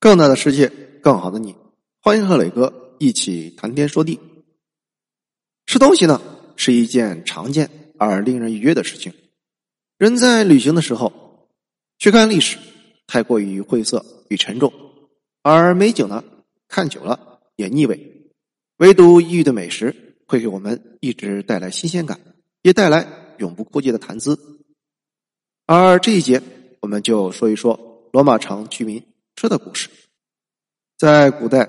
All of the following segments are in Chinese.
更大的世界，更好的你，欢迎和磊哥一起谈天说地。吃东西呢，是一件常见而令人愉悦的事情。人在旅行的时候，去看历史太过于晦涩与沉重，而美景呢，看久了也腻味。唯独异域的美食，会给我们一直带来新鲜感，也带来永不枯竭的谈资。而这一节，我们就说一说罗马城居民。吃的故事，在古代，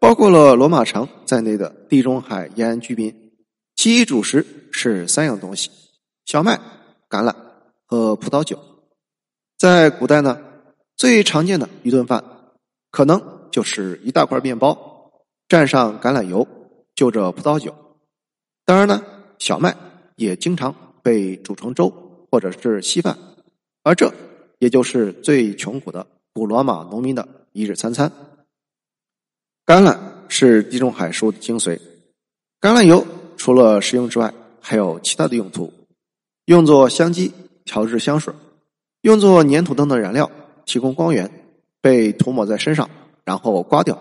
包括了罗马城在内的地中海沿岸居民，其主食是三样东西：小麦、橄榄和葡萄酒。在古代呢，最常见的一顿饭，可能就是一大块面包，蘸上橄榄油，就着葡萄酒。当然呢，小麦也经常被煮成粥或者是稀饭，而这也就是最穷苦的。古罗马农民的一日三餐，橄榄是地中海食物的精髓。橄榄油除了食用之外，还有其他的用途，用作香基、调制香水，用作粘土等等燃料，提供光源，被涂抹在身上，然后刮掉。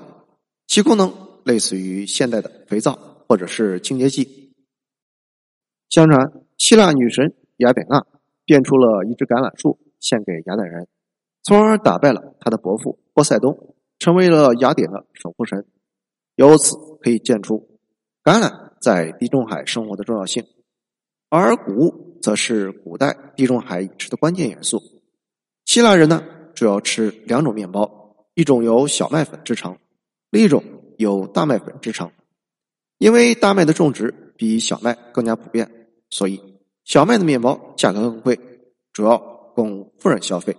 其功能类似于现代的肥皂或者是清洁剂。相传，希腊女神雅典娜变出了一只橄榄树，献给雅典人。从而打败了他的伯父波塞冬，成为了雅典的守护神。由此可以见出橄榄在地中海生活的重要性。而谷物则是古代地中海饮食的关键元素。希腊人呢，主要吃两种面包，一种由小麦粉制成，另一种由大麦粉制成。因为大麦的种植比小麦更加普遍，所以小麦的面包价格更贵，主要供富人消费。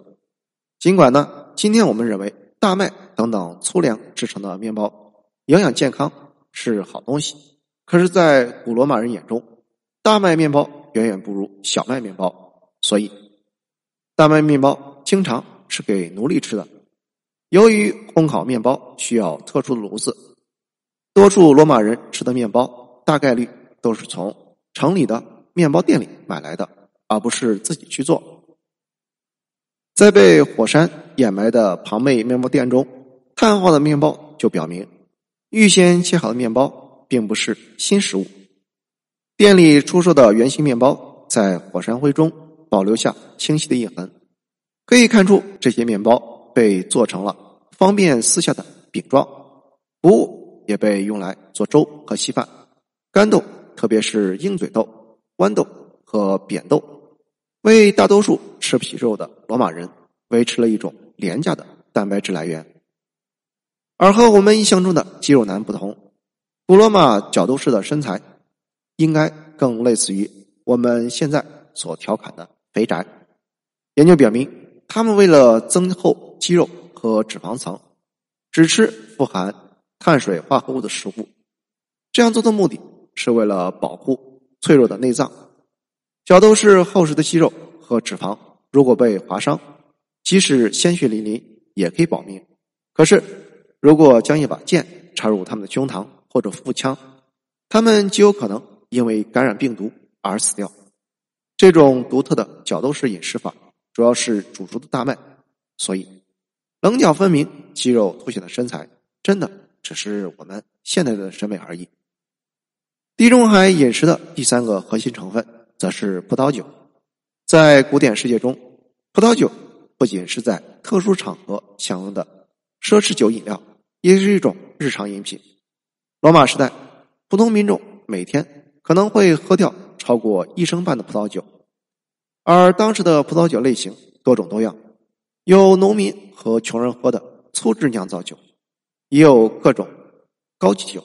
尽管呢，今天我们认为大麦等等粗粮制成的面包营养健康是好东西，可是，在古罗马人眼中，大麦面包远远不如小麦面包，所以大麦面包经常是给奴隶吃的。由于烘烤面包需要特殊的炉子，多数罗马人吃的面包大概率都是从城里的面包店里买来的，而不是自己去做。在被火山掩埋的庞贝面包店中，碳化的面包就表明，预先切好的面包并不是新食物。店里出售的圆形面包在火山灰中保留下清晰的印痕，可以看出这些面包被做成了方便撕下的饼状。谷物也被用来做粥和稀饭，干豆，特别是鹰嘴豆、豌豆和扁豆。为大多数吃皮肉的罗马人维持了一种廉价的蛋白质来源，而和我们印象中的肌肉男不同，古罗马角斗士的身材应该更类似于我们现在所调侃的肥宅。研究表明，他们为了增厚肌肉和脂肪层，只吃富含碳水化合物的食物。这样做的目的是为了保护脆弱的内脏。角斗士厚实的肌肉和脂肪，如果被划伤，即使鲜血淋漓也可以保命。可是，如果将一把剑插入他们的胸膛或者腹腔，他们极有可能因为感染病毒而死掉。这种独特的角斗士饮食法，主要是煮熟的大麦，所以棱角分明、肌肉凸显的身材，真的只是我们现代的审美而已。地中海饮食的第三个核心成分。则是葡萄酒，在古典世界中，葡萄酒不仅是在特殊场合享用的奢侈酒饮料，也是一种日常饮品。罗马时代，普通民众每天可能会喝掉超过一升半的葡萄酒，而当时的葡萄酒类型多种多样，有农民和穷人喝的粗制酿造酒，也有各种高级酒。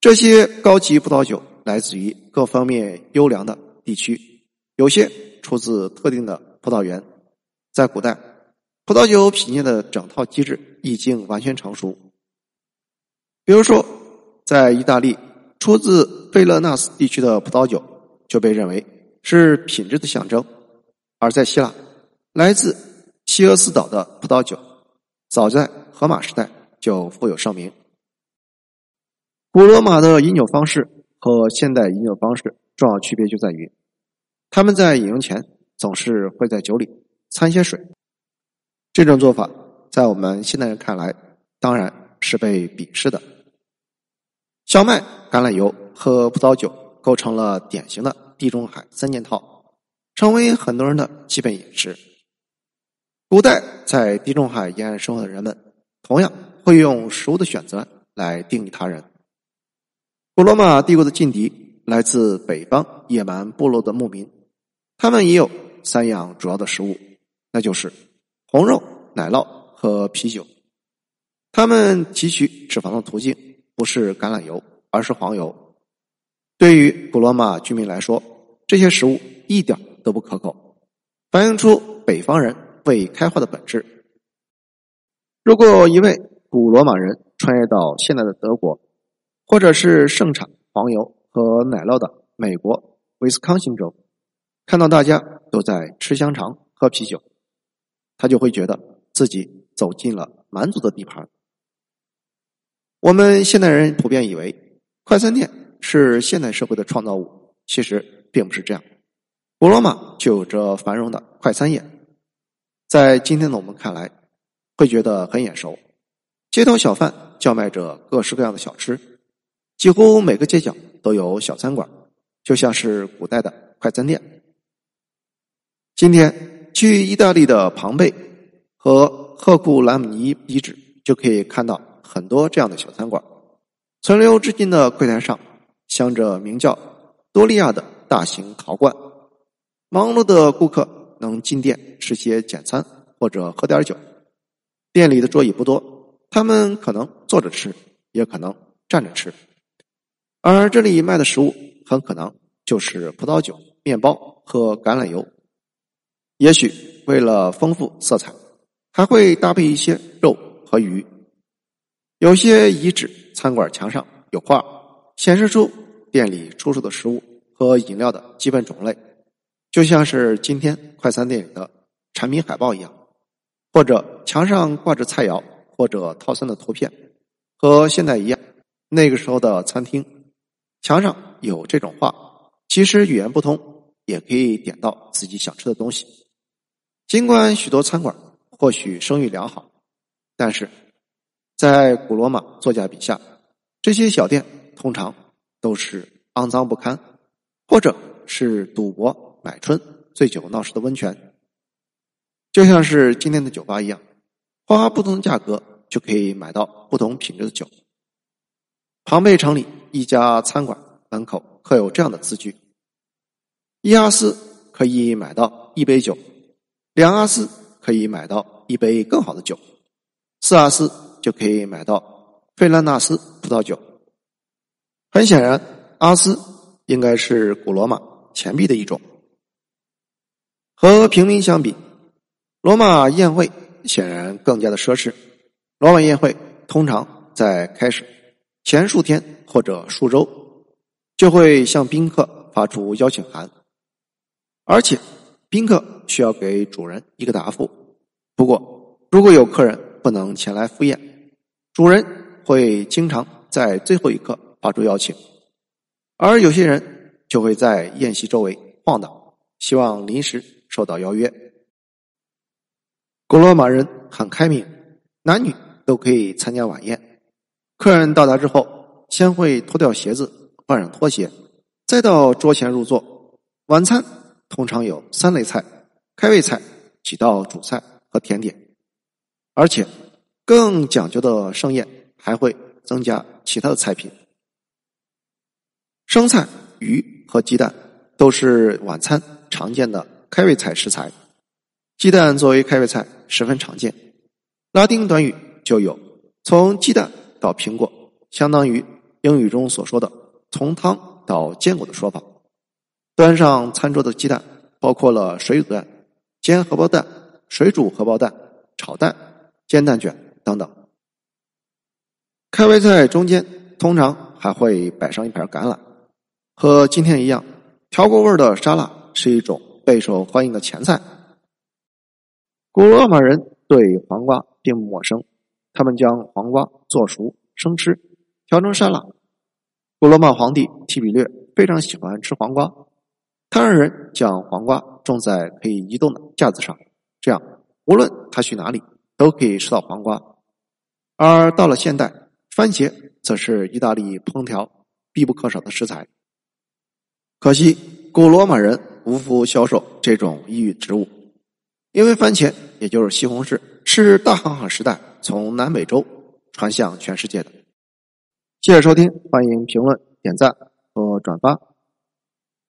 这些高级葡萄酒。来自于各方面优良的地区，有些出自特定的葡萄园。在古代，葡萄酒品鉴的整套机制已经完全成熟。比如说，在意大利，出自费勒纳斯地区的葡萄酒就被认为是品质的象征；而在希腊，来自希俄斯岛的葡萄酒，早在荷马时代就富有盛名。古罗马的饮酒方式。和现代饮酒方式重要区别就在于，他们在饮用前总是会在酒里掺些水。这种做法在我们现代人看来，当然是被鄙视的。小麦、橄榄油和葡萄酒构成了典型的地中海三件套，成为很多人的基本饮食。古代在地中海沿岸生活的人们，同样会用食物的选择来定义他人。古罗马帝国的劲敌来自北方野蛮部落的牧民，他们也有三样主要的食物，那就是红肉、奶酪和啤酒。他们提取脂肪的途径不是橄榄油，而是黄油。对于古罗马居民来说，这些食物一点都不可口，反映出北方人。未开化的本质。如果一位古罗马人穿越到现在的德国，或者是盛产黄油和奶酪的美国威斯康星州，看到大家都在吃香肠、喝啤酒，他就会觉得自己走进了蛮族的地盘。我们现代人普遍以为快餐店是现代社会的创造物，其实并不是这样。古罗马就有着繁荣的快餐业。在今天的我们看来，会觉得很眼熟。街头小贩叫卖着各式各样的小吃，几乎每个街角都有小餐馆，就像是古代的快餐店。今天去意大利的庞贝和赫库兰姆尼遗址，就可以看到很多这样的小餐馆，存留至今的柜台上镶着名叫多利亚的大型陶罐，忙碌的顾客。能进店吃些简餐或者喝点酒，店里的桌椅不多，他们可能坐着吃，也可能站着吃，而这里卖的食物很可能就是葡萄酒、面包和橄榄油。也许为了丰富色彩，还会搭配一些肉和鱼。有些遗址餐馆墙上有画，显示出店里出售的食物和饮料的基本种类。就像是今天快餐店里的产品海报一样，或者墙上挂着菜肴或者套餐的图片，和现在一样。那个时候的餐厅墙上有这种画，即使语言不通，也可以点到自己想吃的东西。尽管许多餐馆或许声誉良好，但是在古罗马作家笔下，这些小店通常都是肮脏不堪，或者是赌博。买春、醉酒闹事的温泉，就像是今天的酒吧一样，花不同的价格就可以买到不同品质的酒。庞贝城里一家餐馆门口刻有这样的字句：“一阿斯可以买到一杯酒，两阿斯可以买到一杯更好的酒，四阿斯就可以买到费兰纳斯葡萄酒。”很显然，阿斯应该是古罗马钱币的一种。和平民相比，罗马宴会显然更加的奢侈。罗马宴会通常在开始前数天或者数周，就会向宾客发出邀请函，而且宾客需要给主人一个答复。不过，如果有客人不能前来赴宴，主人会经常在最后一刻发出邀请，而有些人就会在宴席周围晃荡，希望临时。受到邀约，古罗马人很开明，男女都可以参加晚宴。客人到达之后，先会脱掉鞋子，换上拖鞋，再到桌前入座。晚餐通常有三类菜：开胃菜、几道主菜和甜点。而且更讲究的盛宴还会增加其他的菜品。生菜、鱼和鸡蛋都是晚餐常见的。开胃菜食材，鸡蛋作为开胃菜十分常见。拉丁短语就有“从鸡蛋到苹果”，相当于英语中所说的“从汤到坚果”的说法。端上餐桌的鸡蛋包括了水煮蛋、煎荷包蛋、水煮荷包蛋、炒蛋、煎蛋卷等等。开胃菜中间通常还会摆上一盘橄榄，和今天一样，调过味的沙拉是一种。备受欢迎的前菜。古罗马人对黄瓜并不陌生，他们将黄瓜做熟生吃，调成沙拉。古罗马皇帝提比略非常喜欢吃黄瓜，他让人将黄瓜种在可以移动的架子上，这样无论他去哪里都可以吃到黄瓜。而到了现代，番茄则是意大利烹调必不可少的食材。可惜，古罗马人无福销售这种异域植物，因为番茄也就是西红柿是大航海时代从南美洲传向全世界的。谢谢收听，欢迎评论、点赞和转发。